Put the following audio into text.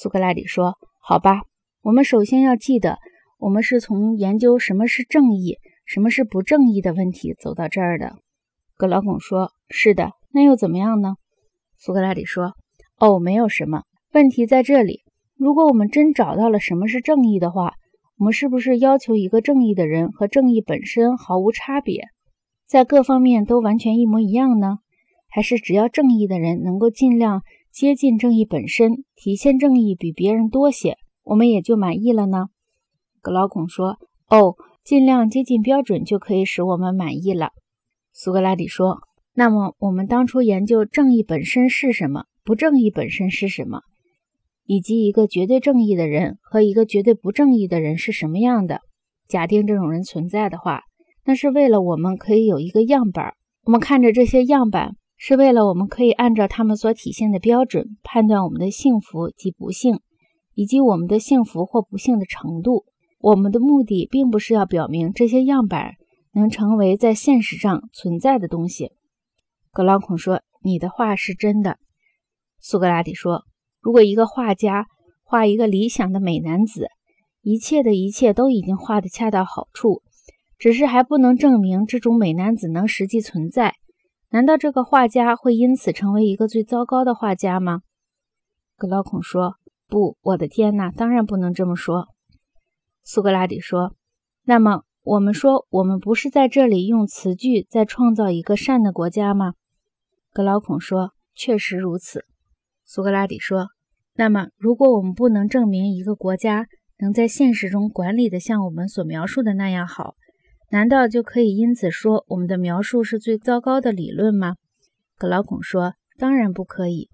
苏格拉底说：“好吧，我们首先要记得，我们是从研究什么是正义、什么是不正义的问题走到这儿的。”格劳孔说：“是的，那又怎么样呢？”苏格拉底说：“哦，没有什么问题在这里。如果我们真找到了什么是正义的话，我们是不是要求一个正义的人和正义本身毫无差别，在各方面都完全一模一样呢？还是只要正义的人能够尽量接近正义本身，体现正义比别人多些，我们也就满意了呢？”格劳孔说：“哦，尽量接近标准就可以使我们满意了。”苏格拉底说：“那么，我们当初研究正义本身是什么，不正义本身是什么，以及一个绝对正义的人和一个绝对不正义的人是什么样的？假定这种人存在的话，那是为了我们可以有一个样板。我们看着这些样板，是为了我们可以按照他们所体现的标准判断我们的幸福及不幸，以及我们的幸福或不幸的程度。我们的目的并不是要表明这些样板。”能成为在现实上存在的东西，格朗孔说：“你的话是真的。”苏格拉底说：“如果一个画家画一个理想的美男子，一切的一切都已经画得恰到好处，只是还不能证明这种美男子能实际存在，难道这个画家会因此成为一个最糟糕的画家吗？”格劳孔说：“不，我的天哪，当然不能这么说。”苏格拉底说：“那么。”我们说，我们不是在这里用词句在创造一个善的国家吗？格劳孔说：“确实如此。”苏格拉底说：“那么，如果我们不能证明一个国家能在现实中管理的像我们所描述的那样好，难道就可以因此说我们的描述是最糟糕的理论吗？”格劳孔说：“当然不可以。